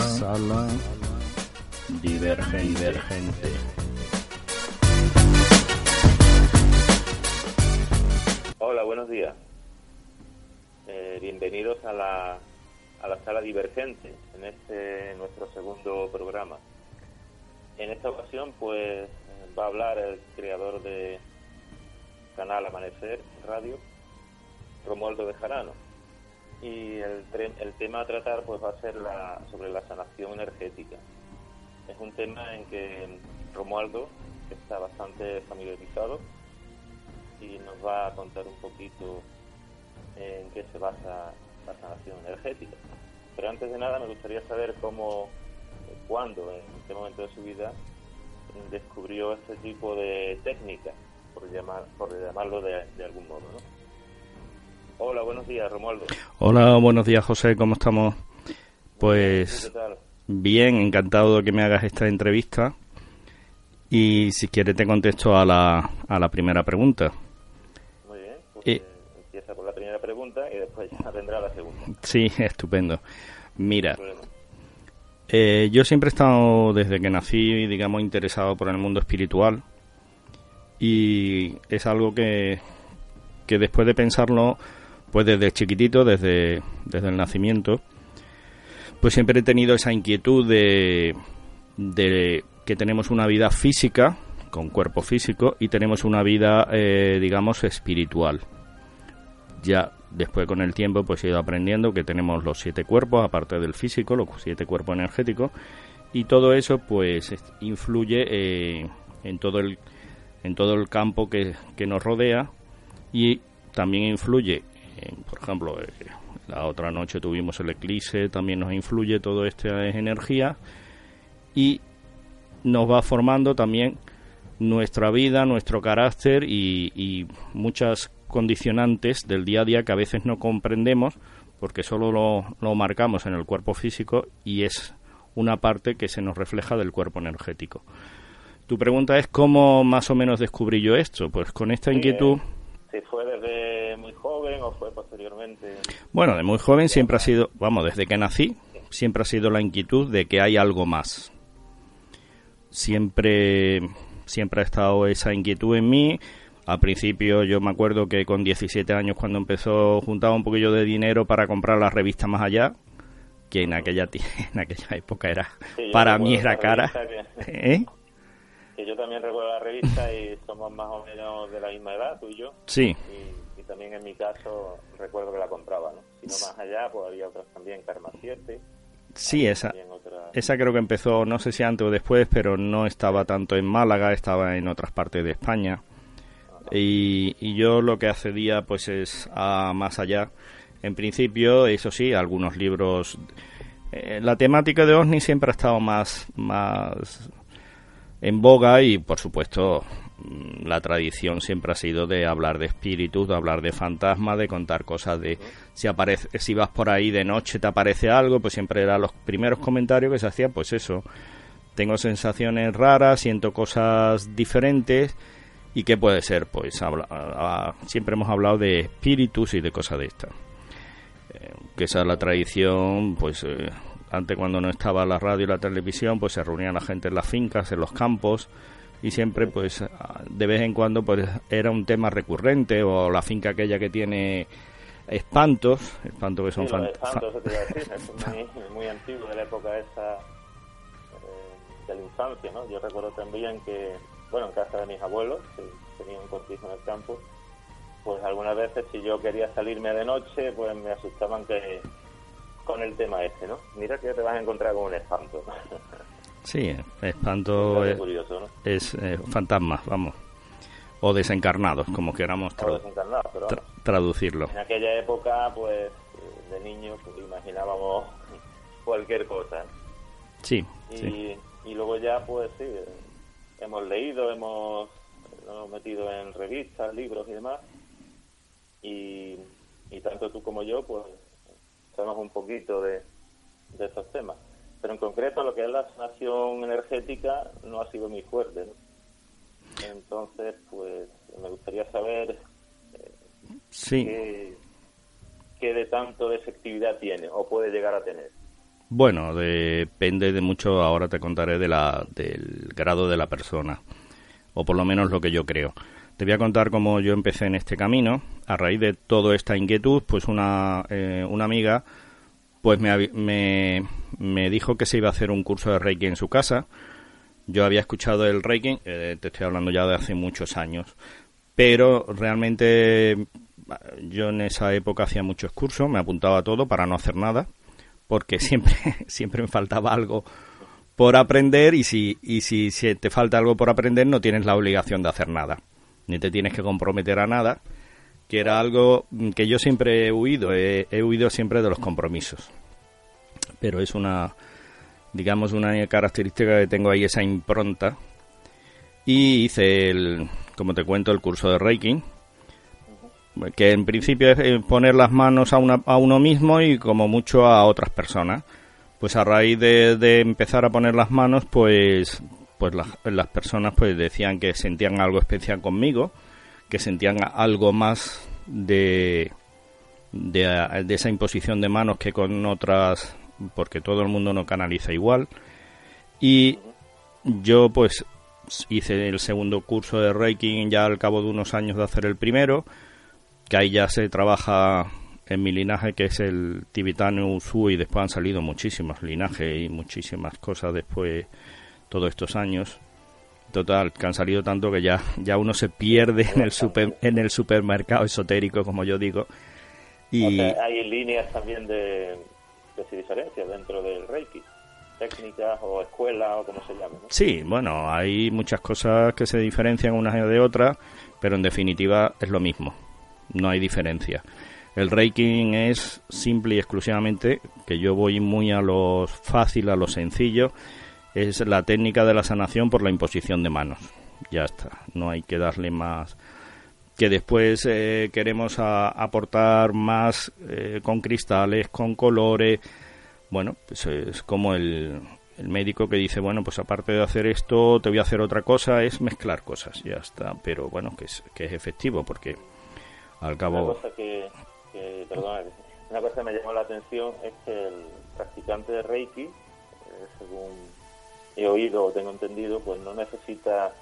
sala divergente. Hola, buenos días. Eh, bienvenidos a la, a la sala divergente en este nuestro segundo programa. En esta ocasión, pues va a hablar el creador de Canal Amanecer Radio, Romualdo de Jarano. Y el, el tema a tratar pues va a ser sobre la sanación energética. Es un tema en que Romualdo está bastante familiarizado y nos va a contar un poquito en qué se basa la sanación energética. Pero antes de nada me gustaría saber cómo, cuándo, en qué momento de su vida descubrió este tipo de técnica, por, llamar, por llamarlo de, algún modo. Hola, buenos días, Romualdo. Hola, buenos días, José, ¿cómo estamos? Pues bien, encantado de que me hagas esta entrevista. Y si quieres te contesto a la, a la primera pregunta. Muy bien, pues eh, empieza por la primera pregunta y después ya vendrá la segunda. Sí, estupendo. Mira, eh, yo siempre he estado, desde que nací, digamos, interesado por el mundo espiritual y es algo que, que después de pensarlo, pues desde chiquitito, desde, desde el nacimiento, pues siempre he tenido esa inquietud de, de que tenemos una vida física, con cuerpo físico, y tenemos una vida, eh, digamos, espiritual. Ya Después con el tiempo pues he ido aprendiendo que tenemos los siete cuerpos, aparte del físico, los siete cuerpos energéticos, y todo eso pues influye eh, en, todo el, en todo el campo que, nos rodea y también influye, por ejemplo, eh, la otra noche tuvimos el eclipse, también nos influye todo esta energía y nos va formando también nuestra vida, nuestro carácter y, y muchas condicionantes del día a día que a veces no comprendemos porque solo lo, marcamos en el cuerpo físico y es una parte que se nos refleja del cuerpo energético. Tu pregunta es cómo más o menos descubrí yo esto. Pues con esta inquietud... Si fue desde muy joven o fue posteriormente. Bueno, de muy joven siempre ha sido, vamos, desde que nací, siempre ha sido la inquietud de que hay algo más. Siempre, siempre ha estado esa inquietud en mí. Al principio yo me acuerdo que con 17 años cuando empezó juntaba un poquillo de dinero para comprar la revista Más Allá, que en aquella en aquella época era para mí era cara. ¿Eh? Que, yo también recuerdo la revista y somos más o menos de la misma edad, tú y yo. Sí. Y, también en mi caso recuerdo que la compraba, ¿no? Si no más allá, pues había otras también, Karma 7. Sí, esa, esa creo que empezó, no sé si antes o después, pero no estaba tanto en Málaga, estaba en otras partes de España. Y, yo lo que accedía pues es a más allá. En principio, eso sí, algunos libros. Eh, la temática de OVNI siempre ha estado más, más en boga y, por supuesto, mm, la tradición siempre ha sido de hablar de espíritus, de hablar de fantasmas, de contar cosas de si aparece, si vas por ahí de noche te aparece algo, pues siempre eran los primeros comentarios que se hacían, pues eso, tengo sensaciones raras, siento cosas diferentes ¿Y qué puede ser? Pues siempre hemos hablado de espíritus y de cosas de estas. Eh, que esa es la tradición, pues eh, antes cuando no estaba la radio y la televisión, pues se reunían la gente en las fincas, en los campos, y siempre pues de vez en cuando pues era un tema recurrente, o la finca aquella que tiene espantos, espantos que son sí, espantos, es muy, muy, antiguo, de la época esa eh, de la infancia, ¿no? Yo recuerdo también que bueno, en casa de mis abuelos, que tenían un cortijo en el campo, pues algunas veces si yo quería salirme de noche, pues me asustaban que con el tema este, ¿no? Mira que te vas a encontrar con un espanto. Sí, espanto es, curioso, ¿no? es eh, fantasmas, vamos. O desencarnados, como queramos traducirlo. En aquella época, pues, de niños, pues, imaginábamos cualquier cosa. Sí, y, sí. Y luego ya, pues sí, hemos leído, hemos, hemos metido en revistas, libros y demás. Y, tanto tú como yo, pues, sabemos un poquito de, de estos temas. Pero en concreto, lo que es la sanación energética no ha sido muy fuerte. Entonces, pues, me gustaría saber eh, sí. qué, qué de tanto de efectividad tiene o puede llegar a tener. Bueno, depende de mucho, ahora te contaré de la, del grado de la persona, o por lo menos lo que yo creo. Te voy a contar cómo yo empecé en este camino. A raíz de toda esta inquietud, pues una, eh, una amiga pues me, me, me, dijo que se iba a hacer un curso de Reiki en su casa. Yo había escuchado el Reiki, eh, te estoy hablando ya de hace muchos años, pero realmente yo en esa época hacía muchos cursos, me apuntaba a todo para no hacer nada, porque siempre, siempre me faltaba algo por aprender y si, y si, si te falta algo por aprender no tienes la obligación de hacer nada, ni te tienes que comprometer a nada que era algo que yo siempre he huido, he, huido siempre de los compromisos. Pero es una, digamos, una característica que tengo ahí, esa impronta. Y hice, el, como te cuento, el curso de Reiki, que en principio es eh, poner las manos a, una, a uno mismo y como mucho a otras personas. Pues a raíz de, de empezar a poner las manos, pues, pues las, las personas pues decían que sentían algo especial conmigo que sentían algo más de, de, esa imposición de manos que con otras, porque todo el mundo no canaliza igual. Y yo pues hice el segundo curso de Reiki ya al cabo de unos años de hacer el primero, que ahí ya se trabaja en mi linaje que es el tibetano Usui y después han salido muchísimos linajes y muchísimas cosas después todos estos años Total, que han salido tanto que ya, ya uno se pierde en el, super, en el supermercado esotérico, como yo digo. Y... hay líneas también de, de diferencias dentro del Reiki, técnicas o escuelas o como se llame. Sí, bueno, hay muchas cosas que se diferencian unas de otras, pero en definitiva es lo mismo, no hay diferencia. El Reiki es simple y exclusivamente que yo voy muy a lo fácil, a lo sencillo es la técnica de la sanación por la imposición de manos. Ya está, no hay que darle más. Que después eh, queremos aportar más eh, con cristales, con colores. Bueno, pues es como el, el médico que dice, bueno, pues aparte de hacer esto, te voy a hacer otra cosa, es mezclar cosas, ya está. Pero bueno, que es, que es efectivo, porque al cabo... Una cosa que, una cosa que me llamó la atención es que el practicante de Reiki, eh, según he oído o tengo entendido, pues no necesita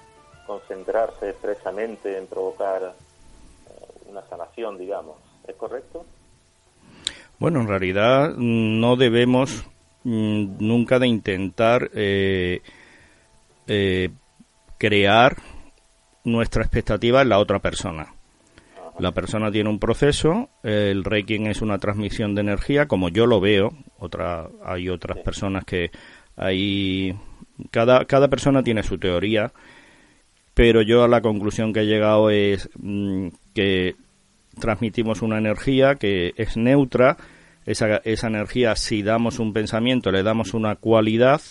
concentrarse expresamente en provocar eh, una sanación, digamos. ¿Es correcto? Bueno, en realidad no debemos mm, nunca de intentar eh, eh, crear nuestra expectativa en la otra persona. La persona tiene un proceso, el Reiki es una transmisión de energía, como yo lo veo. Otra, hay otras personas que hay cada, cada persona tiene su teoría, pero yo a la conclusión que he llegado es mm, que transmitimos una energía que es neutra, esa, esa energía si damos un pensamiento le damos una cualidad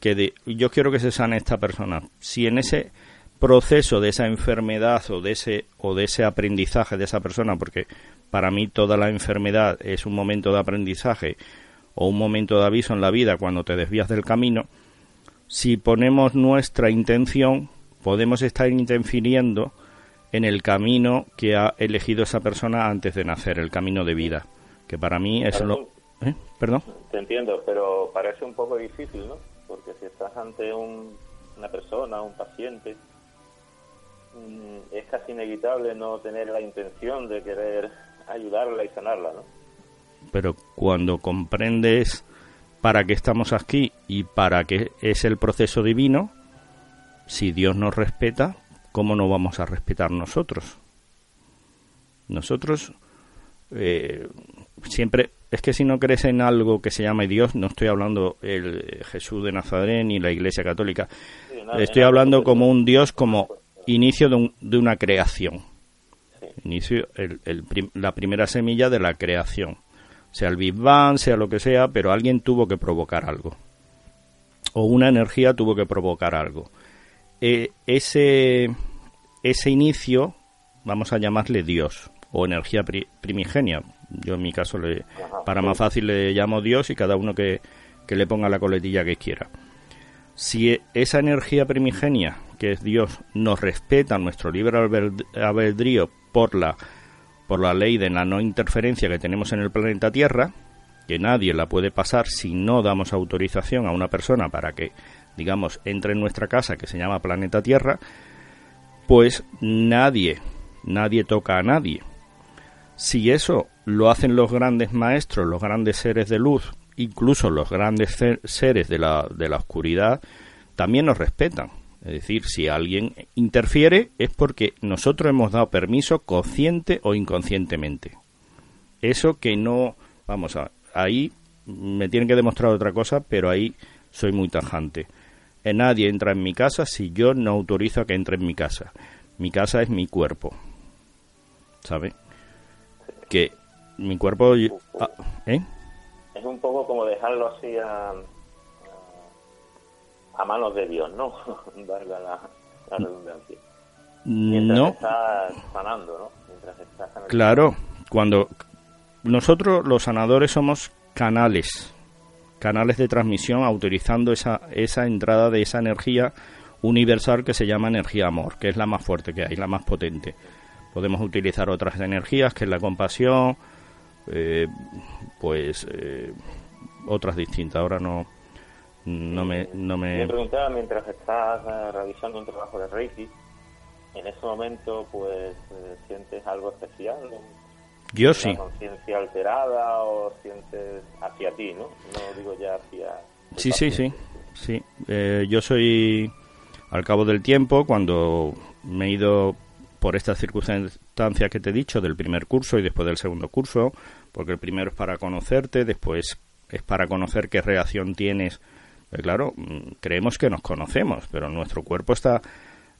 que yo quiero que se sane esta persona. Si en ese proceso de esa enfermedad o de ese o de ese aprendizaje de esa persona, porque para mí toda la enfermedad es un momento de aprendizaje o un momento de aviso en la vida cuando te desvías del camino, si ponemos nuestra intención, podemos estar interfiriendo en el camino que ha elegido esa persona antes de nacer, el camino de vida, que para mí es lo... ¿Eh? ¿Perdón? Te entiendo, pero parece un poco difícil, ¿no? Porque si estás ante una persona, un paciente, mm, es casi inevitable no tener la intención de querer ayudarla y sanarla, ¿no? Pero cuando comprendes para qué estamos aquí y para qué es el proceso divino, si Dios nos respeta, ¿cómo no vamos a respetar nosotros? Nosotros eh, siempre, es que si no crees en algo que se llame Dios, no estoy hablando el Jesús de Nazaret ni la Iglesia Católica, estoy hablando como un Dios como inicio de, una creación, inicio, la primera semilla de la creación sea el Big Bang, sea lo que sea, pero alguien tuvo que provocar algo. O una energía tuvo que provocar algo. Eh, ese, ese inicio, vamos a llamarle Dios, o energía primigenia. Yo en mi caso, le, para más fácil, le llamo Dios y cada uno que, que le ponga la coletilla que quiera. Si esa energía primigenia, que es Dios, nos respeta nuestro libre albedrío por la por la ley de la no interferencia que tenemos en el planeta Tierra, que nadie la puede pasar si no damos autorización a una persona para que, digamos, entre en nuestra casa que se llama planeta Tierra, pues nadie, nadie toca a nadie. Si eso lo hacen los grandes maestros, los grandes seres de luz, incluso los grandes seres de la, de la oscuridad, también nos respetan. Es decir, si alguien interfiere es porque nosotros hemos dado permiso consciente o inconscientemente. Eso que no, vamos a, ahí me tienen que demostrar otra cosa, pero ahí soy muy tajante. Eh, nadie entra en mi casa si yo no autorizo a que entre en mi casa. Mi casa es mi cuerpo. ¿Sabe? Que mi cuerpo... Ah, ¿eh? Es un poco como dejarlo así a, a manos de Dios, ¿no? Darle la, la redundancia. Mientras no. estás sanando, ¿no? Mientras estás Claro, cuando nosotros los sanadores somos canales, canales de transmisión autorizando esa, esa entrada de esa energía universal que se llama energía amor, que es la más fuerte que hay, la más potente. Podemos utilizar otras energías, que es la compasión, eh, pues eh, otras distintas. Ahora no, no me, no me... Me preguntaba mientras estás eh, realizando un trabajo de Reiki, en ese momento pues eh, sientes algo especial, yo sí. conciencia alterada o sientes hacia ti, ¿no? No digo ya hacia... Sí, sí, sí, sí. Eh, yo soy, al cabo del tiempo, cuando me he ido por estas circunstancias que te he dicho, del primer curso y después del segundo curso, porque el primero es para conocerte, después es para conocer qué reacción tienes claro, mm, creemos que nos conocemos, pero nuestro cuerpo está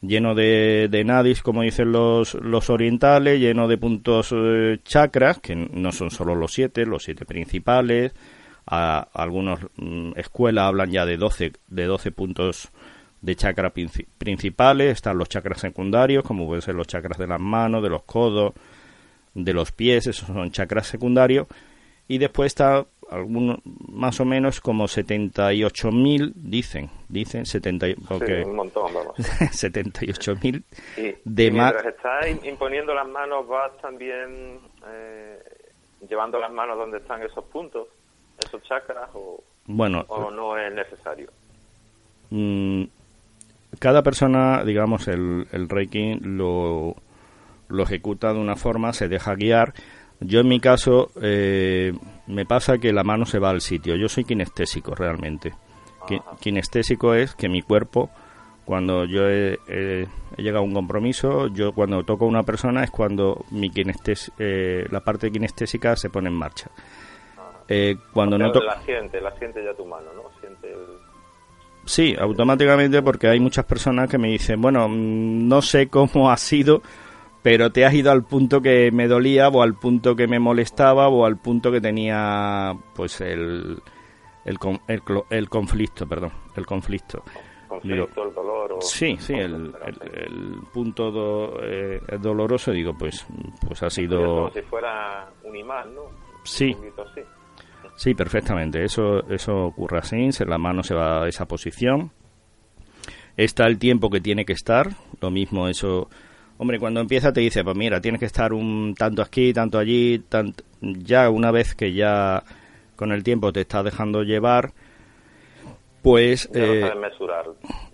lleno de, de nadis, como dicen los, los orientales, lleno de puntos eh, chakras, que no son solo los siete, los siete principales. A, algunas mm, escuelas hablan ya de 12, de 12 puntos de chakras principales. Están los chakras secundarios, como pueden ser los chakras de las manos, de los codos, de los pies, esos son chakras secundarios. Y después está algunos más o menos como 78.000 dicen, dicen 70 porque un montón, vamos. 78.000 de más mientras estás imponiendo las manos vas también eh, llevando las manos donde están esos puntos, esos chakras o bueno, o no es necesario. Mm, cada persona, digamos, el, el Reiki lo, lo ejecuta de una forma, se deja guiar yo en mi caso eh, me pasa que la mano se va al sitio. Yo soy kinestésico realmente. Kinestésico es que mi cuerpo, cuando yo he, llegado a un compromiso, yo cuando toco a una persona es cuando mi eh, la parte kinestésica se pone en marcha. Eh, cuando no la siente, la siente ya tu mano, ¿no? Siente Sí, automáticamente porque hay muchas personas que me dicen, bueno, mm, no sé cómo ha sido, pero te has ido al punto que me dolía o al punto que me molestaba o al punto que tenía pues el el, el, conflicto, perdón, el conflicto. Conflicto, el dolor. sí, sí, el, el, punto eh, doloroso, digo, pues pues ha sido... Como si fuera un imán, ¿no? Sí. Sí, perfectamente. Eso, eso ocurre así, se, la mano se va a esa posición. Está el tiempo que tiene que estar, lo mismo eso Hombre, cuando empieza te dice, pues mira, tienes que estar un tanto aquí, tanto allí, ya una vez que ya con el tiempo te estás dejando llevar, pues... Ya eh, mesurar,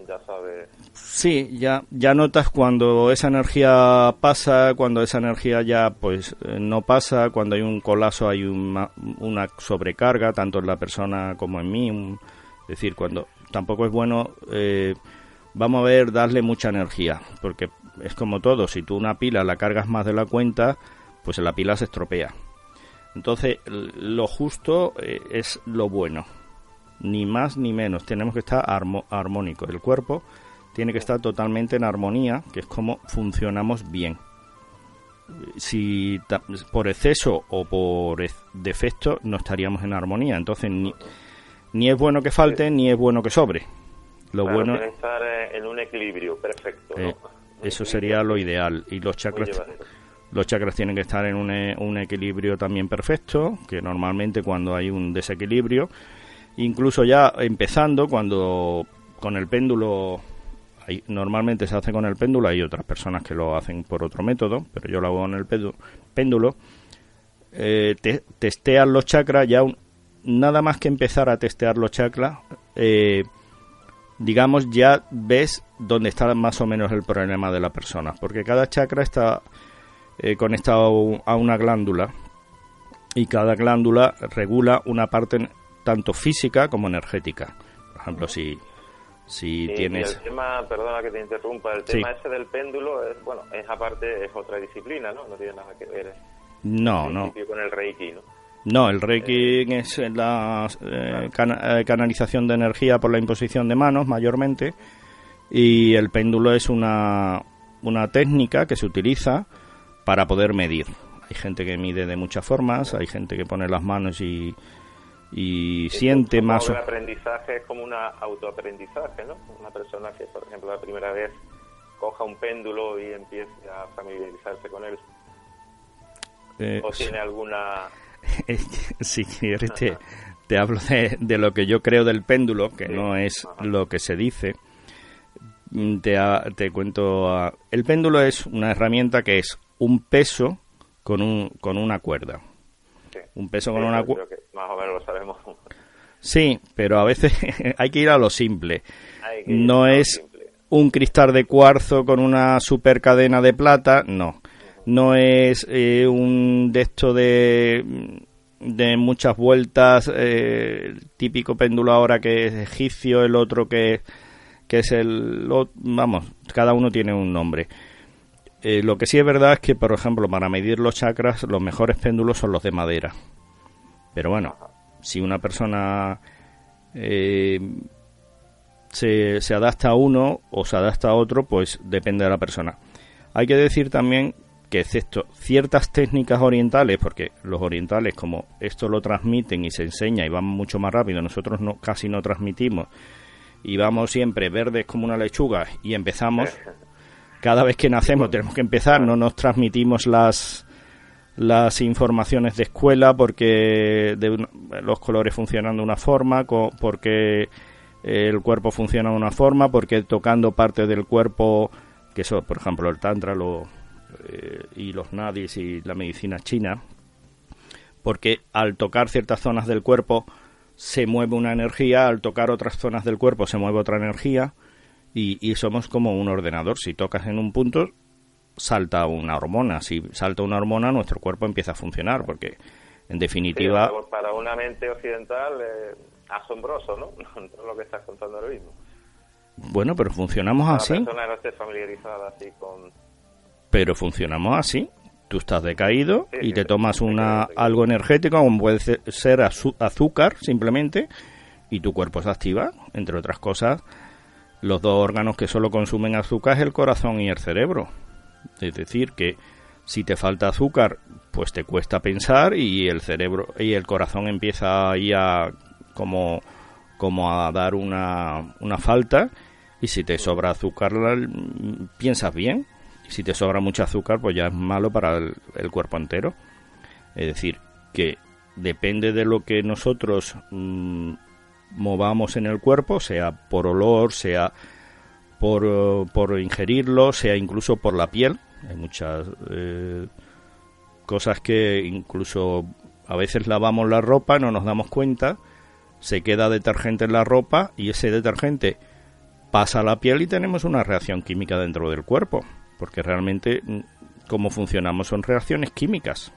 ya sabes... Sí, ya, ya notas cuando esa energía pasa, cuando esa energía ya pues eh, no pasa, cuando hay un colapso, hay una, una sobrecarga, tanto en la persona como en mí. es decir, cuando tampoco es bueno, eh, vamos a ver, darle mucha energía, porque es como todo, si tú una pila la cargas más de la cuenta, pues la pila se estropea. Entonces, lo justo eh, es lo bueno, ni más ni menos. Tenemos que estar armónico. El cuerpo tiene que estar totalmente en armonía, que es como funcionamos bien. Si por exceso o por defecto no estaríamos en armonía. Entonces, ni, ni es bueno que falte, ni es bueno que sobre. Lo bueno es estar eh, en un equilibrio perfecto. ¿no? Eh, eso sería lo ideal. Y los chakras, los chakras tienen que estar en un, e, un equilibrio también perfecto, que normalmente cuando hay un desequilibrio, incluso ya empezando cuando con el péndulo hay, normalmente se hace con el péndulo, hay otras personas que lo hacen por otro método, pero yo lo hago con el péndulo, eh, te, testean los chakras ya nada más que empezar a testear los chakras, eh, digamos, ya ves dónde está más o menos el problema de la persona, porque cada chakra está eh, conectado a una glándula y cada glándula regula una parte tanto física como energética. Por ejemplo, si, si tienes... el tema, perdona que te interrumpa, el tema ese del péndulo, es, bueno, es aparte, es otra disciplina, ¿no? No tiene nada que ver. No, no. Con el Reiki, ¿no? No, el Reiki eh, es la eh, eh, canalización de energía por la imposición de manos, mayormente, y el péndulo es una, una técnica que se utiliza para poder medir. Hay gente que mide de muchas formas, hay gente que pone las manos y, y siente más... El aprendizaje es como un autoaprendizaje, ¿no? Una persona que, por ejemplo, la primera vez coja un péndulo y empiece a familiarizarse con él. ¿O tiene alguna si quieres te, hablo de, lo que yo creo del péndulo, que no es lo que se dice. Mm, te, te cuento, el péndulo es una herramienta que es un peso con, un, con una cuerda. Un peso con una cuerda. Más o menos lo sabemos. Sí, pero a veces hay que ir a lo simple. no es un cristal de cuarzo con una super cadena de plata, no no es eh, un de esto de, de muchas vueltas, eh, típico péndulo ahora que es egipcio, el otro que, que es el... Vamos, cada uno tiene un nombre. Eh, lo que sí es verdad es que, por ejemplo, para medir los chakras, los mejores péndulos son los de madera. Pero bueno, si una persona se, se adapta a uno o se adapta a otro, pues depende de la persona. Hay que decir también que excepto ciertas técnicas orientales, porque los orientales como esto lo transmiten y se enseña y van mucho más rápido, nosotros no, casi no transmitimos y vamos siempre verdes como una lechuga y empezamos, cada vez que nacemos tenemos que empezar, no nos transmitimos las las informaciones de escuela porque los colores funcionan de una forma, porque el cuerpo funciona de una forma, porque tocando parte del cuerpo, que eso, por ejemplo, el tantra lo, eh, y los nadis y la medicina china, porque al tocar ciertas zonas del cuerpo se mueve una energía, al tocar otras zonas del cuerpo se mueve otra energía y, somos como un ordenador. Si tocas en un punto, salta una hormona. Si salta una hormona, nuestro cuerpo empieza a funcionar, porque en definitiva... para una mente occidental, eh, asombroso, ¿no? lo que estás contando ahora mismo. Bueno, pero funcionamos así. persona no esté familiarizada así con pero funcionamos así. Tú estás decaído y te tomas una algo energético, como puede ser azúcar simplemente, y tu cuerpo se activa, entre otras cosas. Los dos órganos que solo consumen azúcar es el corazón y el cerebro. Es decir, que si te falta azúcar, pues te cuesta pensar y el cerebro y el corazón empieza ahí a como, como a dar una, una falta y si te sobra azúcar piensas bien si te sobra mucho azúcar, pues ya es malo para el, cuerpo entero. Es decir, que depende de lo que nosotros mm, movamos en el cuerpo, sea por olor, sea por, por, ingerirlo, sea incluso por la piel. Hay muchas eh, cosas que incluso a veces lavamos la ropa, no nos damos cuenta, se queda detergente en la ropa y ese detergente pasa a la piel y tenemos una reacción química dentro del cuerpo porque realmente mm, cómo funcionamos son reacciones químicas.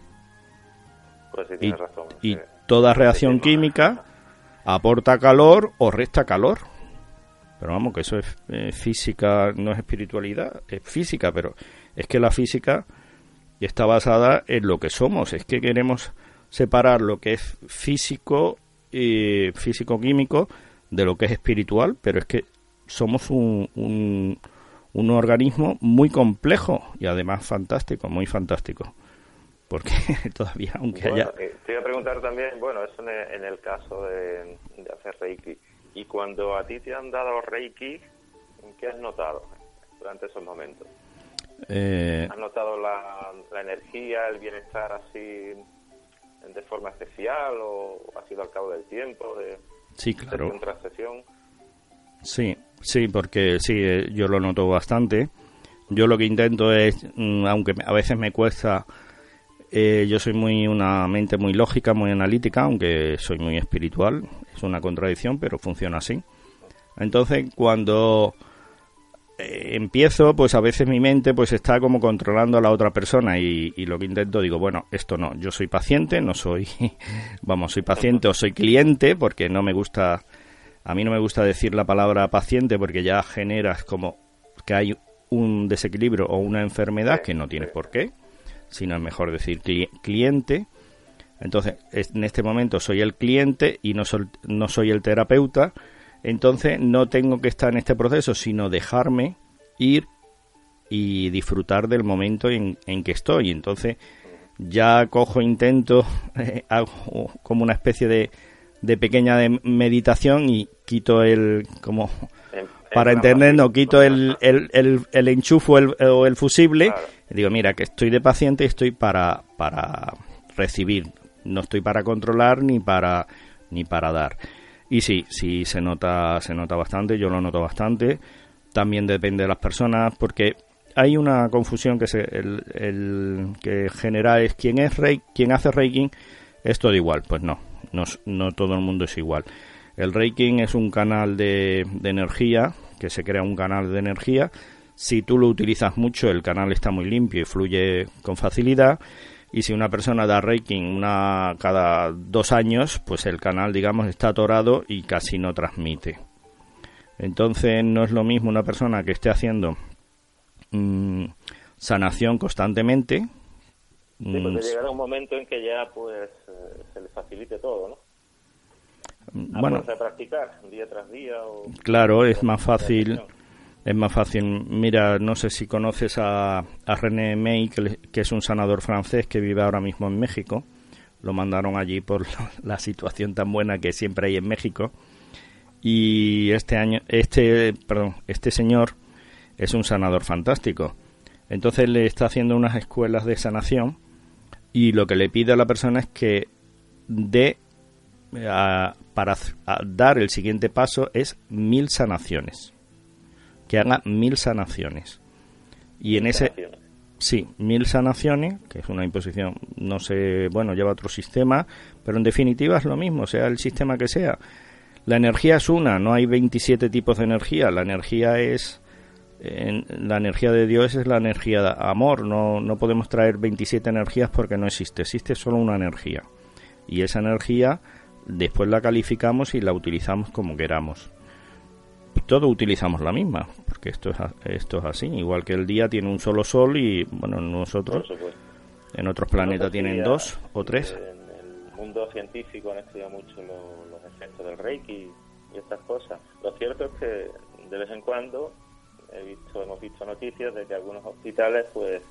Pues y, razón, y toda reacción química aporta calor o resta calor. Pero vamos, que eso es eh, física, no es espiritualidad, es física, pero es que la física está basada en lo que somos. Es que queremos separar lo que es físico y físico-químico de lo que es espiritual, pero es que somos un, un organismo muy complejo y además fantástico, muy fantástico. Porque todavía, aunque haya... Eh, te iba a preguntar también, bueno, eso en el, caso de, hacer Reiki. Y cuando a ti te han dado Reiki, ¿qué has notado durante esos momentos? Eh... ¿Has notado la, energía, el bienestar así de forma especial o ha sido al cabo del tiempo de, sí, claro. de? Sí, sí, porque sí, eh, yo lo noto bastante. Yo lo que intento es, mm, aunque a veces me cuesta Eh, yo soy muy una mente muy lógica, muy analítica, aunque soy muy espiritual. Es una contradicción, pero funciona así. Entonces, cuando eh, empiezo, pues a veces mi mente pues está como controlando a la otra persona y, lo que intento digo, bueno, esto no, yo soy paciente, no soy, vamos, soy paciente o soy cliente porque no me gusta, a mí no me gusta decir la palabra paciente porque ya generas como que hay un desequilibrio o una enfermedad que no tienes por qué, sino es mejor decir cliente. Entonces, en este momento soy el cliente y no no soy el terapeuta entonces no tengo que estar en este proceso, sino dejarme ir y disfrutar del momento en, que estoy. Entonces ya cojo, intento, eh, hago como una especie de, de pequeña meditación y quito el, como para entender, no quito el, el, el, enchufo o el fusible. Y digo, mira, que estoy de paciente y estoy para, para recibir. No estoy para controlar ni para, ni para dar. Y sí, sí se nota, se nota bastante, yo lo noto bastante. También depende de las personas, porque hay una confusión que se, el, el que genera es quién es rey, quién hace Reiki es todo igual. Pues no, no, no todo el mundo es igual. El Reiki es un canal de, de energía, que se crea un canal de energía. Si tú lo utilizas mucho, el canal está muy limpio y fluye con facilidad y si una persona da Reiki una cada dos años, pues el canal, digamos, está atorado y casi no transmite. Entonces no es lo mismo una persona que esté haciendo mm, sanación constantemente. Sí, puede mm, llegar un momento en que ya pues eh, se le facilite todo, ¿no? Mm, bueno, practicar día tras día. O... Claro, es más fácil es más fácil. Mira, no sé si conoces a, a René May, que, es un sanador francés que vive ahora mismo en México. Lo mandaron allí por la, situación tan buena que siempre hay en México. Y este año, este, perdón, este señor es un sanador fantástico. Entonces le está haciendo unas escuelas de sanación y lo que le pide a la persona es que dé para dar el siguiente paso es mil sanaciones que haga mil sanaciones. Y en ese... Sí, mil sanaciones, que es una imposición, no sé, bueno, lleva otro sistema, pero en definitiva es lo mismo, sea el sistema que sea. La energía es una, no hay 27 tipos de energía, la energía es... la energía de Dios es la energía de amor, no, no podemos traer 27 energías porque no existe, existe solo una energía. Y esa energía después la calificamos y la utilizamos como queramos todos utilizamos la misma, porque esto es, esto es así. Igual que el día tiene un solo sol y, bueno, nosotros, en otros planetas tienen dos o tres. En el mundo científico han estudiado mucho los, efectos del Reiki y estas cosas. Lo cierto es que de vez en cuando he visto, hemos visto noticias de que algunos hospitales, pues,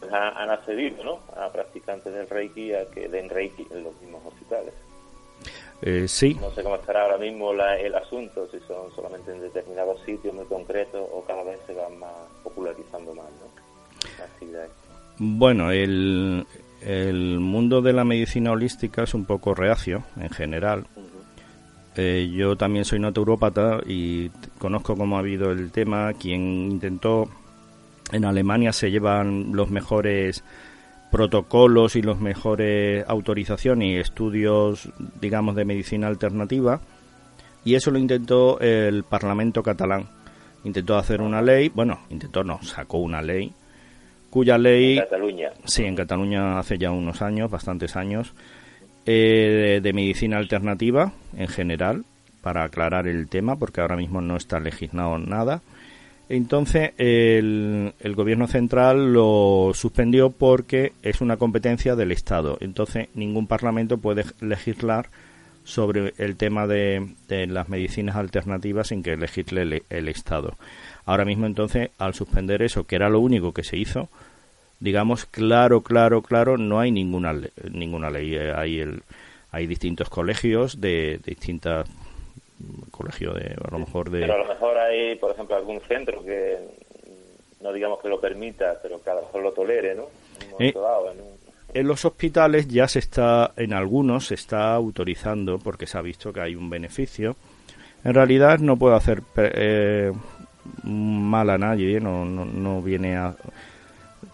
pues han, accedido ¿no? a practicantes del Reiki a que den Reiki en los mismos hospitales. Eh, sí. No sé cómo estará ahora mismo el asunto, si son solamente en determinados sitios muy concretos o cada vez se van más popularizando más ¿no? Bueno, el, el mundo de la medicina holística es un poco reacio en general. Eh, yo también soy naturópata y conozco cómo ha habido el tema. Quien intentó en Alemania se llevan los mejores protocolos y los mejores autorizaciones y estudios, digamos, de medicina alternativa. Y eso lo intentó el Parlamento catalán. Intentó hacer una ley, bueno, intentó no, sacó una ley, cuya ley... En Cataluña. Sí, en Cataluña hace ya unos años, bastantes años, eh, de medicina alternativa en general, para aclarar el tema, porque ahora mismo no está legislado nada entonces el, gobierno central lo suspendió porque es una competencia del Estado. Entonces ningún parlamento puede legislar sobre el tema de, las medicinas alternativas sin que legisle el, Estado. Ahora mismo entonces al suspender eso, que era lo único que se hizo, digamos claro, claro, claro, no hay ninguna ninguna ley. Hay el, hay distintos colegios de distintas colegio de a lo mejor de pero a lo mejor hay por ejemplo algún centro que no digamos que lo permita pero que a lo mejor lo tolere no en, eh, en, los hospitales ya se está en algunos se está autorizando porque se ha visto que hay un beneficio en realidad no puede hacer eh, mal a nadie no, no, no viene a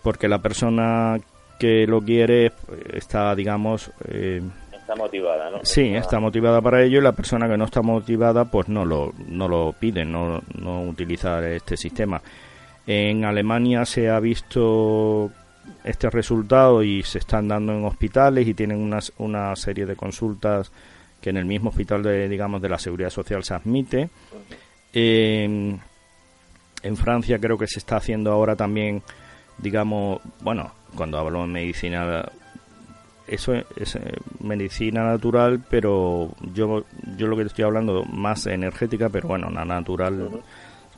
porque la persona que lo quiere está, digamos... Eh, está motivada, ¿no? Sí, está motivada para ello y la persona que no está motivada pues no lo, no lo pide, no, no utilizar este sistema. En Alemania se ha visto este resultado y se están dando en hospitales y tienen una, una serie de consultas que en el mismo hospital de, digamos, de la Seguridad Social se admite. en Francia creo que se está haciendo ahora también, digamos, bueno, cuando hablo de medicina, eso es, eh, medicina natural, pero yo, yo lo que estoy hablando más energética, pero bueno, la natural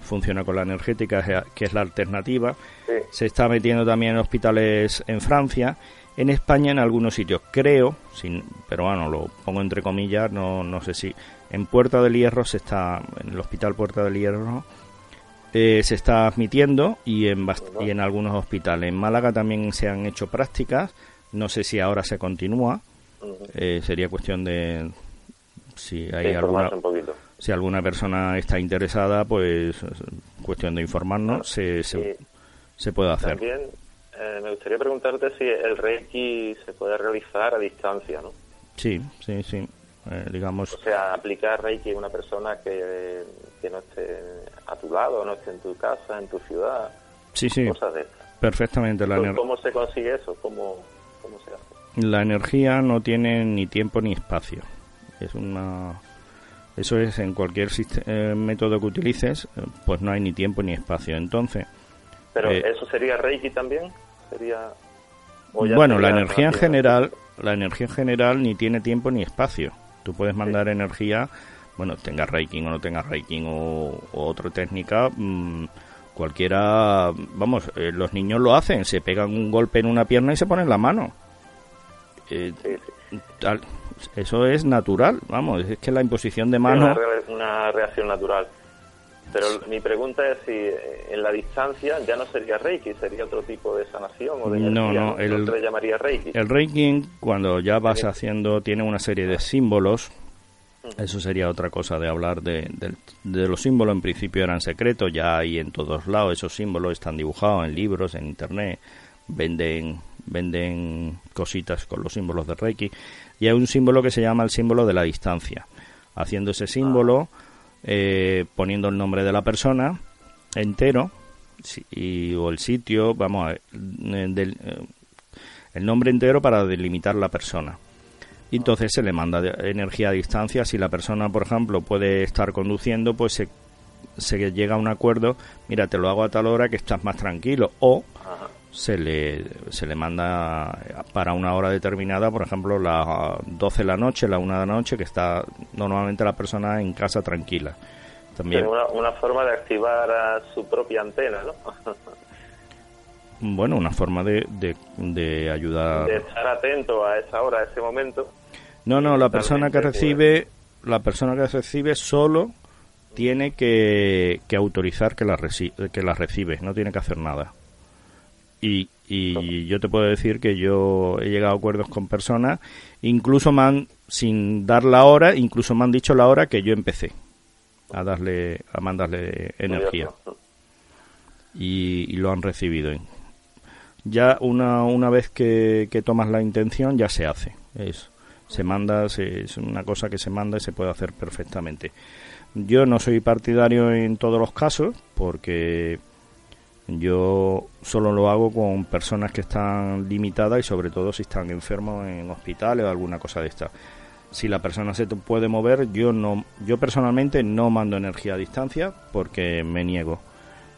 funciona con la energética, que es la alternativa. Se está metiendo también en hospitales en Francia, en España en algunos sitios, creo, sin, pero bueno, lo pongo entre comillas, no, no sé si en Puerta del Hierro se está, en el hospital Puerta del Hierro, eh, se está admitiendo y en, y en algunos hospitales. En Málaga también se han hecho prácticas, no sé si ahora se continúa, eh, sería cuestión de si hay alguna si alguna persona está interesada, pues cuestión de informarnos, se, se, puede hacer. También eh, me gustaría preguntarte si el Reiki se puede realizar a distancia, ¿no? Sí, sí, sí. Digamos. O sea, aplicar Reiki a una persona que que no esté a tu lado, no esté en tu casa, en tu ciudad. Sí, sí. Perfectamente. La ¿Cómo se consigue eso? ¿Cómo, ¿Cómo se hace? La energía no tiene ni tiempo ni espacio. Es una eso es en cualquier eh, método que utilices, eh, pues no hay ni tiempo ni espacio. Entonces. Pero eh, eso sería Reiki también, sería. Bueno, la energía en general, la energía en general ni tiene tiempo ni espacio. Tú puedes mandar energía bueno, tenga Reiki o no tenga Reiki o, otra técnica, mm, cualquiera, vamos, eh, los niños lo hacen, se pegan un golpe en una pierna y se ponen la mano. Eh, eso es natural, vamos, es que la imposición de mano... una, reacción natural. Pero mi pregunta es si eh, en la distancia ya no sería Reiki, sería otro tipo de sanación o de no, no, el, llamaría Reiki. El Reiki, cuando ya vas haciendo, tiene una serie de símbolos eso sería otra cosa de hablar de, los símbolos. En principio eran secretos, ya hay en todos lados. Esos símbolos están dibujados en libros, en internet. Venden, venden cositas con los símbolos de Reiki. Y hay un símbolo que se llama el símbolo de la distancia. Haciendo ese símbolo, eh, poniendo el nombre de la persona entero y, o el sitio, vamos, eh, el nombre entero para delimitar la persona y entonces se le manda energía a distancia. Si la persona, por ejemplo, puede estar conduciendo, pues se, se llega a un acuerdo, mira, te lo hago a tal hora que estás más tranquilo, o se le, se le manda para una hora determinada, por ejemplo, las 12 de la noche, la 1 de la noche, que está normalmente la persona en casa tranquila. También. Una, una forma de activar a su propia antena, ¿no? bueno, una forma de, de, de, ayudar. De estar atento a esa hora, a ese momento, no, no, la persona que recibe, la persona que recibe solo tiene que, que autorizar que la, que la recibe, no tiene que hacer nada. Y, y yo te puedo decir que yo he llegado a acuerdos con personas, incluso me han, sin dar la hora, incluso me han dicho la hora que yo empecé a darle, a mandarle energía. Y, y lo han recibido. Ya una, una vez que, que tomas la intención, ya se hace. Es, se manda, es una cosa que se manda y se puede hacer perfectamente. Yo no soy partidario en todos los casos porque yo solo lo hago con personas que están limitadas y sobre todo si están enfermos en hospitales o alguna cosa de esta. Si la persona se puede mover, yo no, yo personalmente no mando energía a distancia porque me niego.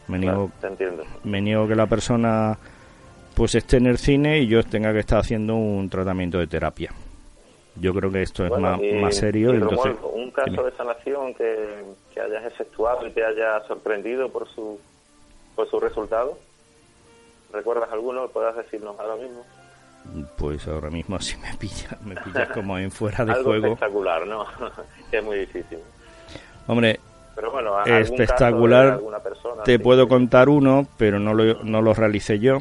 Me niego, me niego que la persona pues esté en el cine y yo tenga que estar haciendo un tratamiento de terapia. Yo creo que esto es más, serio. entonces, un caso de sanación que, que, hayas efectuado y te haya sorprendido por su, por su resultado. ¿Recuerdas alguno? ¿Puedas decirnos ahora mismo? Pues ahora mismo si me pillas, me pillas como en fuera de Algo juego. espectacular, ¿no? que es muy difícil. Hombre, pero bueno, espectacular. te puedo contar uno, pero no lo, no lo realicé yo.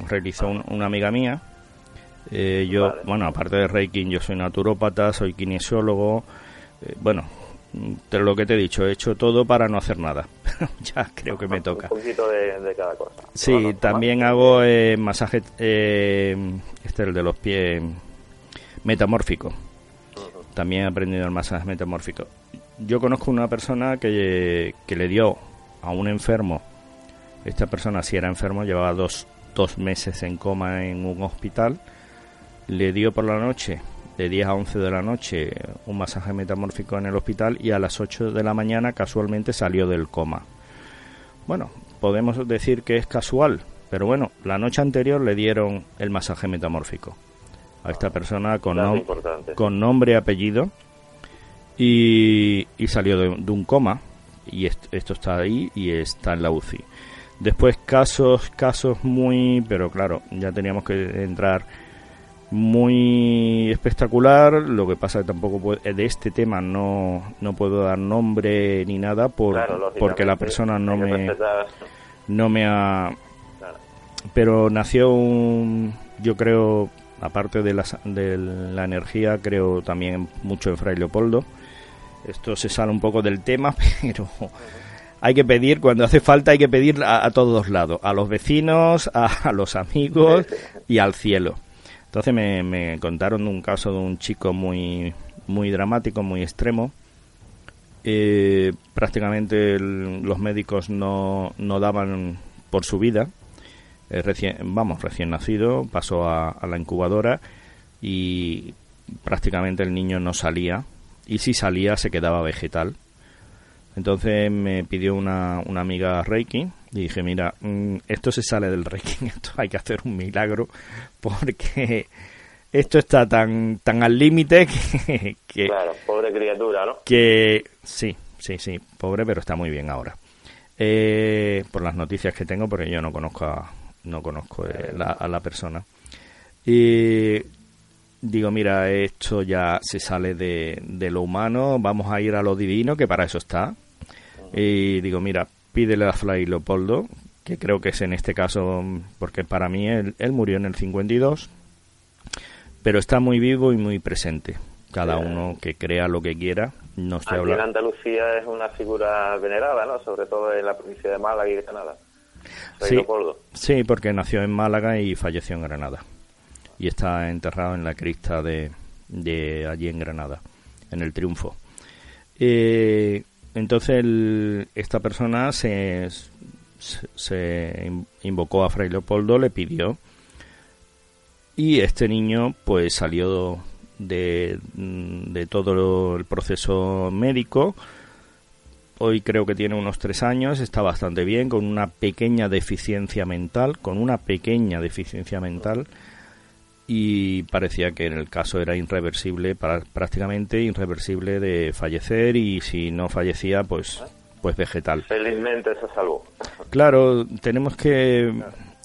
Lo realizó una amiga mía eh, yo, bueno, aparte de Reiki, yo soy naturópata, soy kinesiólogo. Eh, bueno, de lo que te he dicho, he hecho todo para no hacer nada. ya creo que me toca. Un poquito de, cada cosa. Sí, también hago eh, masaje, eh, este es el de los pies, metamórfico. También he aprendido el masaje metamórfico. Yo conozco una persona que, que le dio a un enfermo, esta persona si era enfermo, llevaba dos, dos meses en coma en un hospital, le dio por la noche de 10 a 11 de la noche un masaje metamórfico en el hospital y a las 8 de la mañana casualmente salió del coma. Bueno, podemos decir que es casual, pero bueno, la noche anterior le dieron el masaje metamórfico a esta persona con, con nombre y apellido y, salió de, un coma y esto, está ahí y está en la UCI. Después casos, casos muy, pero claro, ya teníamos que entrar muy espectacular. Lo que pasa que tampoco de este tema no, no puedo dar nombre ni nada por, porque la persona no me no me ha. Pero nació un, yo creo, aparte de la, de la energía, creo también mucho en Fray Leopoldo. Esto se sale un poco del tema, pero hay que pedir, cuando hace falta, hay que pedir a, todos lados, a los vecinos, a los amigos y al cielo. Entonces me, me contaron un caso de un chico muy, muy dramático, muy extremo. Eh, prácticamente los médicos no, no daban por su vida. Eh, recién, vamos, recién nacido, pasó a, la incubadora y prácticamente el niño no salía. Y si salía se quedaba vegetal. Entonces me pidió una, una amiga Reiki y dije, mira, mm, esto se sale del Reiki, esto hay que hacer un milagro porque esto está tan tan al límite que, Claro, pobre criatura, ¿no? Que sí, sí, sí, pobre, pero está muy bien ahora. Eh, por las noticias que tengo, porque yo no conozco a, no conozco eh, a la persona. Y digo, mira, esto ya se sale de, de lo humano, vamos a ir a lo divino, que para eso está. Y digo, mira, pídele a Fray Leopoldo, que creo que es en este caso, porque para mí él, murió en el 52, pero está muy vivo y muy presente. Cada uno que crea lo que quiera. No estoy Aquí en Andalucía es una figura venerada, ¿no? Sobre todo en la provincia de Málaga y de Granada. Sí, sí, porque nació en Málaga y falleció en Granada. Y está enterrado en la crista de, de allí en Granada, en el Triunfo. Eh, entonces esta persona se, se invocó a Fray Leopoldo, le pidió y este niño pues salió de, de todo el proceso médico. Hoy creo que tiene unos tres años, está bastante bien, con una pequeña deficiencia mental, con una pequeña deficiencia mental y parecía que en el caso era irreversible, prácticamente irreversible de fallecer y si no fallecía, pues, pues vegetal. Felizmente se salvó. Claro, tenemos que,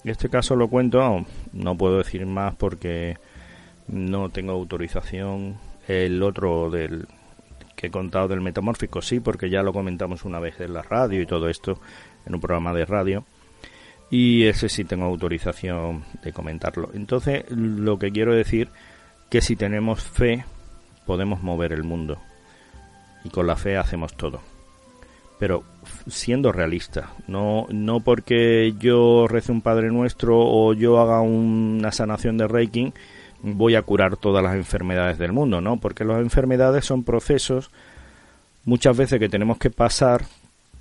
este caso lo cuento, no puedo decir más porque no tengo autorización. El otro del que he contado del metamórfico sí, porque ya lo comentamos una vez en la radio y todo esto, en un programa de radio y ese sí tengo autorización de comentarlo. Entonces, lo que quiero decir que si tenemos fe podemos mover el mundo y con la fe hacemos todo. Pero siendo realista, no no porque yo rece un Padre Nuestro o yo haga una sanación de Reiki voy a curar todas las enfermedades del mundo, ¿no? Porque las enfermedades son procesos muchas veces que tenemos que pasar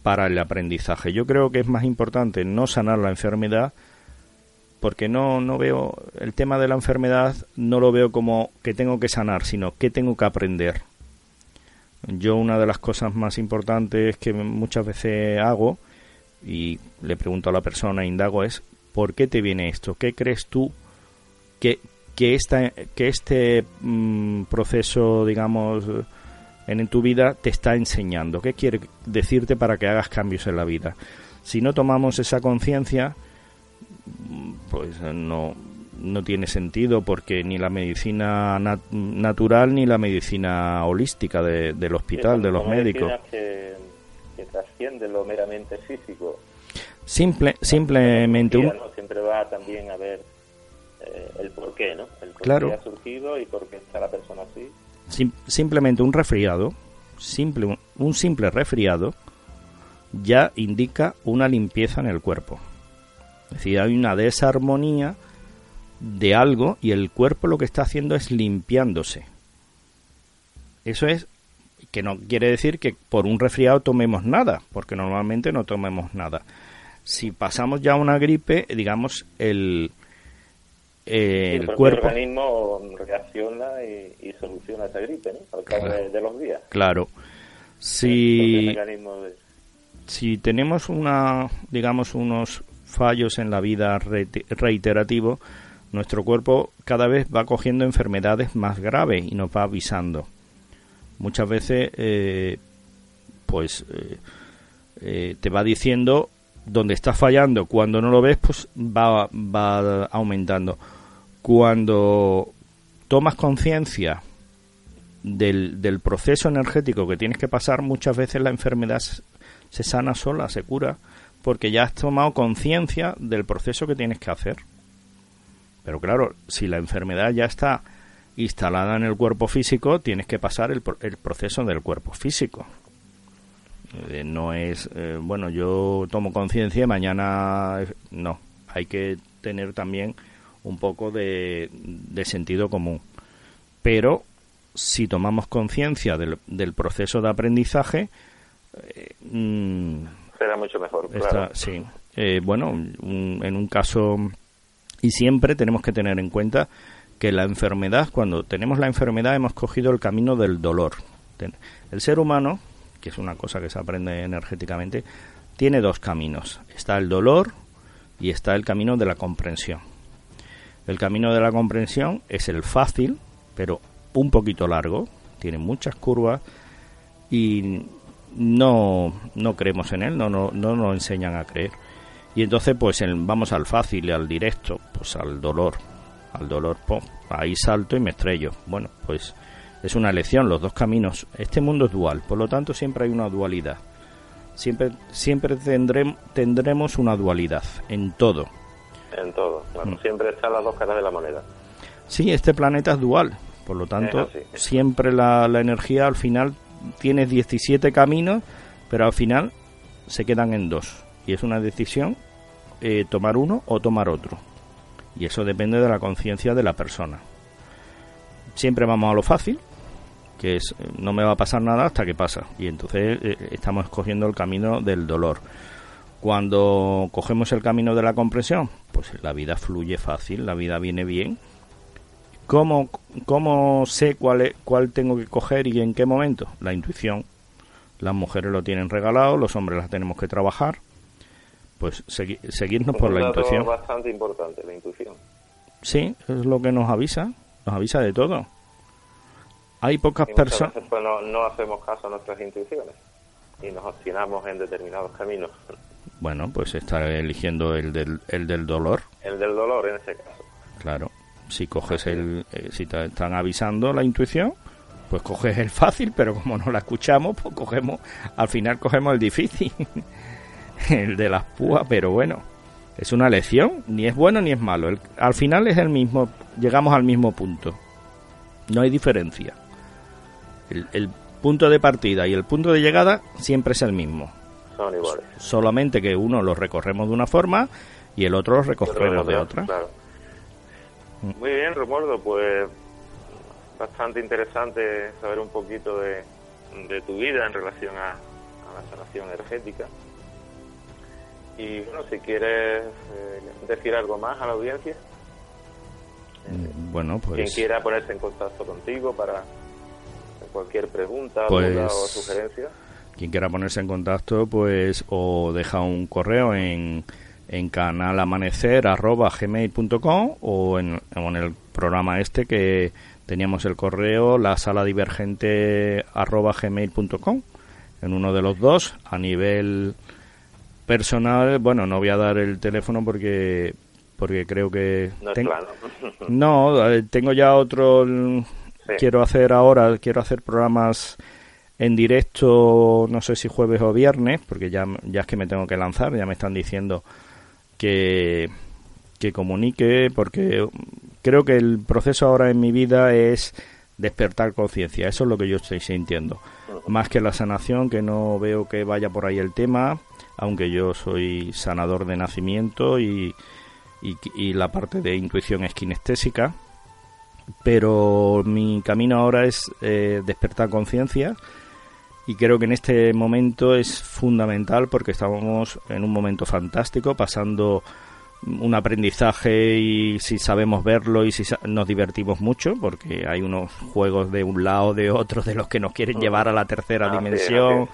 para el aprendizaje. Yo creo que es más importante no sanar la enfermedad porque no, no veo el tema de la enfermedad, no lo veo como que tengo que sanar, sino que tengo que aprender. Yo una de las cosas más importantes que muchas veces hago y le pregunto a la persona, indago, es ¿por qué te viene esto? ¿Qué crees tú que, que, esta, que este mm, proceso, digamos, en tu vida te está enseñando, qué quiere decirte para que hagas cambios en la vida. Si no tomamos esa conciencia, pues no, no tiene sentido porque ni la medicina natural ni la medicina holística del hospital, de los médicos. Que, que trasciende lo meramente físico. Simple, simplemente un... Siempre va también a ver eh, el porqué, ¿no? El claro. ha surgido y por qué está la persona así simplemente un resfriado simple, un simple resfriado ya indica una limpieza en el cuerpo. Es decir, hay una desarmonía de algo y el cuerpo lo que está haciendo es limpiándose. Eso es que no quiere decir que por un resfriado tomemos nada, porque normalmente no tomemos nada. Si pasamos ya una gripe, digamos, el, el, cuerpo... El organismo reacciona y, soluciona esa gripe, ¿no? Al cabo de, los días. Claro. Si, si tenemos una, digamos, unos fallos en la vida reiterativos, nuestro cuerpo cada vez va cogiendo enfermedades más graves y nos va avisando. Muchas veces, eh, pues, eh, eh, te va diciendo dónde estás fallando. Cuando no lo ves, pues va, va aumentando. Cuando tomas conciencia del, del proceso energético que tienes que pasar, muchas veces la enfermedad se sana sola, se cura, porque ya has tomado conciencia del proceso que tienes que hacer. Pero claro, si la enfermedad ya está instalada en el cuerpo físico, tienes que pasar el, el proceso del cuerpo físico. Eh, no es, eh, bueno, yo tomo conciencia y mañana no. Hay que tener también un poco de, sentido común. Pero si tomamos conciencia del, del, proceso de aprendizaje, eh, mm, será mucho mejor. claro. Sí. bueno, en un caso y siempre tenemos que tener en cuenta que la enfermedad, cuando tenemos la enfermedad, hemos cogido el camino del dolor. El ser humano, que es una cosa que se aprende energéticamente, tiene dos caminos. Está el dolor y está el camino de la comprensión. El camino de la comprensión es el fácil, pero un poquito largo, tiene muchas curvas y no, no creemos en él, no, no, no nos enseñan a creer. Y entonces, pues vamos al fácil al directo, pues al dolor. Al dolor, ahí salto y me estrello. Bueno, pues es una lección, los dos caminos. Este mundo es dual, por lo tanto siempre hay una dualidad. Siempre, siempre tendremos, tendremos una dualidad en todo. En todo, mm. siempre están las dos caras de la moneda. Sí, este planeta es dual, por lo tanto, siempre la, la energía al final tiene 17 caminos, pero al final se quedan en dos. Y es una decisión eh, tomar uno o tomar otro. Y eso depende de la conciencia de la persona. Siempre vamos a lo fácil, que es no me va a pasar nada hasta que pasa. Y entonces eh, estamos escogiendo el camino del dolor. Cuando cogemos el camino de la comprensión, pues la vida fluye fácil, la vida viene bien. ¿Cómo, cómo sé cuál, es, cuál tengo que coger y en qué momento? La intuición. Las mujeres lo tienen regalado, los hombres las tenemos que trabajar pues seguirnos por la intuición. Es bastante importante, la intuición. Sí, es lo que nos avisa, nos avisa de todo. Hay pocas personas... Pues no, no hacemos caso a nuestras intuiciones y nos obstinamos en determinados caminos. Bueno, pues está eligiendo el del, el del dolor. El del dolor en ese caso. Claro, si coges el... Eh, si te están avisando la intuición, pues coges el fácil, pero como no la escuchamos, pues cogemos... Al final cogemos el difícil. el de las púas, pero bueno, es una lección, ni es bueno ni es malo. al final es el mismo, llegamos al mismo punto. No hay diferencia. El, punto de partida y el punto de llegada siempre es el mismo. Son iguales. Solamente que uno lo recorremos de una forma y el otro lo recorremos de otra. Mm. Muy bien, Romualdo, pues bastante interesante saber un poquito de, tu vida en relación a la sanación energética. Y bueno, si quieres eh, decir algo más a la audiencia. Mm, bueno, pues. Quien quiera ponerse en contacto contigo para cualquier pregunta duda o pues, sugerencia. Quien quiera ponerse en contacto, pues, o deja un correo en, en canalamanecer.gmail.com o en, en el programa este que teníamos el correo la sala divergente gmail.com en uno de los dos a nivel personal, bueno, no voy a dar el teléfono porque porque creo que no, eh, tengo ya otro quiero hacer ahora quiero hacer programas en directo no sé si jueves o viernes porque ya ya es que me tengo que lanzar ya me están diciendo que que comunique porque creo que el proceso ahora en mi vida es despertar conciencia. Eso es lo que yo estoy sintiendo. Más que la sanación, que no veo que vaya por ahí el tema, aunque yo soy sanador de nacimiento y, y, la parte de intuición es kinestésica. Pero mi camino ahora es eh, despertar conciencia y creo que en este momento es fundamental porque estamos en un momento fantástico, pasando un aprendizaje y si sabemos verlo y si nos divertimos mucho porque hay unos juegos de un lado de otro de los que nos quieren llevar a la tercera ah, dimensión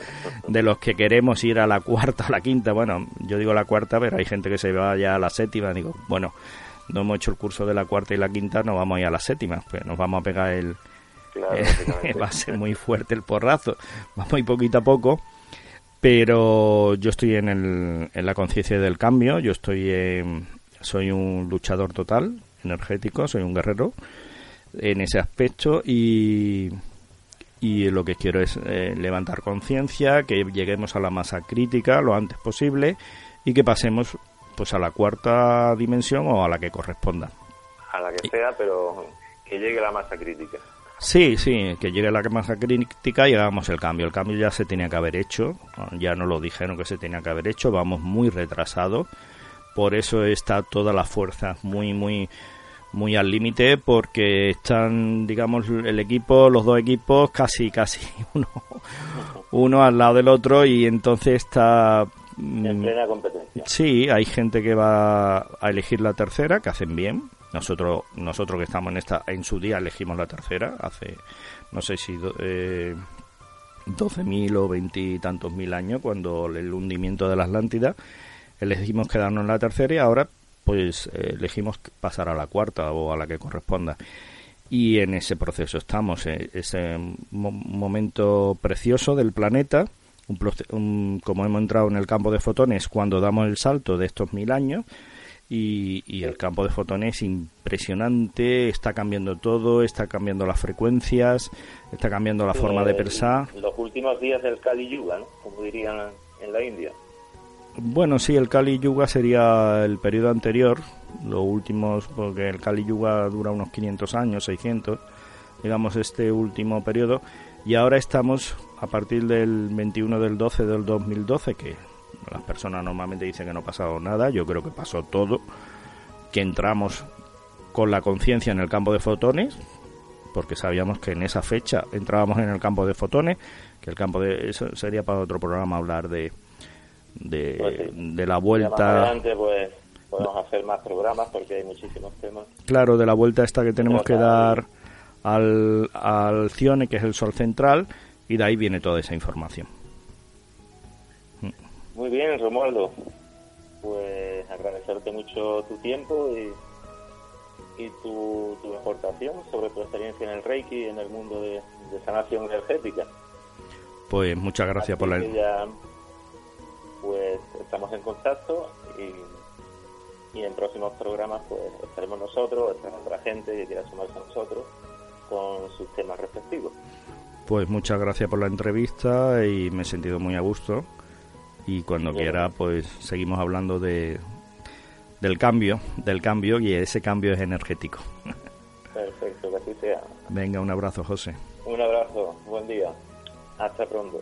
de los que queremos ir a la cuarta a la quinta. Bueno yo digo la cuarta pero hay gente que se va ya a la séptima. Digo bueno no hemos hecho el curso de la cuarta y la quinta no vamos a ir a la séptima pues nos vamos a pegar el va a ser muy fuerte el porrazo. Vamos a ir poquito a poco pero yo estoy en, el, en la conciencia del cambio, yo estoy soy un luchador total, energético, soy un guerrero en ese aspecto y, y lo que quiero es eh, levantar conciencia, que lleguemos a la masa crítica lo antes posible y que pasemos pues a la cuarta dimensión o a la que corresponda. A la que sea, pero que llegue la masa crítica. Sí, sí, que llegue la masa crítica y hagamos el cambio. El cambio ya se tenía que haber hecho, ya no lo dijeron que se tenía que haber hecho, vamos muy retrasados. Por eso está toda la fuerza muy, muy, muy al límite, porque están, digamos, el equipo, los dos equipos, casi, casi uno, uno al lado del otro y entonces está en plena competencia. Sí, hay gente que va a elegir la tercera, que hacen bien, nosotros, nosotros que estamos en esta, en su día elegimos la tercera, hace no sé si eh, 12.000 o 20 y tantos mil años, cuando el hundimiento de la Atlántida, elegimos quedarnos en la tercera y ahora pues eh, elegimos pasar a la cuarta o a la que corresponda. Y en ese proceso estamos, eh, ese momento precioso del planeta, como hemos entrado en el campo de fotones cuando damos el salto de estos mil años, y, el campo de fotones es impresionante, está cambiando todo, está cambiando las frecuencias, está cambiando la forma de pensar. Los últimos días del Kali Yuga, ¿no? Como dirían en la India. Bueno, sí, el Kali Yuga sería el periodo anterior, los últimos, porque el Kali Yuga dura unos 500 años, 600, digamos este último periodo, y ahora estamos a partir del 21 del 12 del 2012, que las personas normalmente dicen que no ha pasado nada, yo creo que pasó todo, que entramos con la conciencia en el campo de fotones, porque sabíamos que en esa fecha entrábamos en el campo de fotones, que el campo de eso sería para otro programa hablar de de, pues la vuelta. adelante pues podemos hacer más programas porque hay muchísimos temas. Claro, de la vuelta esta que tenemos que dar al, al Cione, que es el Sol central, y de ahí viene toda esa información. Muy bien, Romualdo. Pues agradecerte mucho tu tiempo y, y tu, tu, aportación sobre tu experiencia en el Reiki y en el mundo de, sanación energética. Pues muchas gracias por la... Ya, pues estamos en contacto y, y en próximos programas pues estaremos nosotros, estará otra gente que quiera sumarse a nosotros con sus temas respectivos. Pues muchas gracias por la entrevista y me he sentido muy a gusto y cuando quiera pues seguimos hablando de del cambio, del cambio y ese cambio es energético. Perfecto, que así sea. Venga, un abrazo, José. Un abrazo, buen día. Hasta pronto.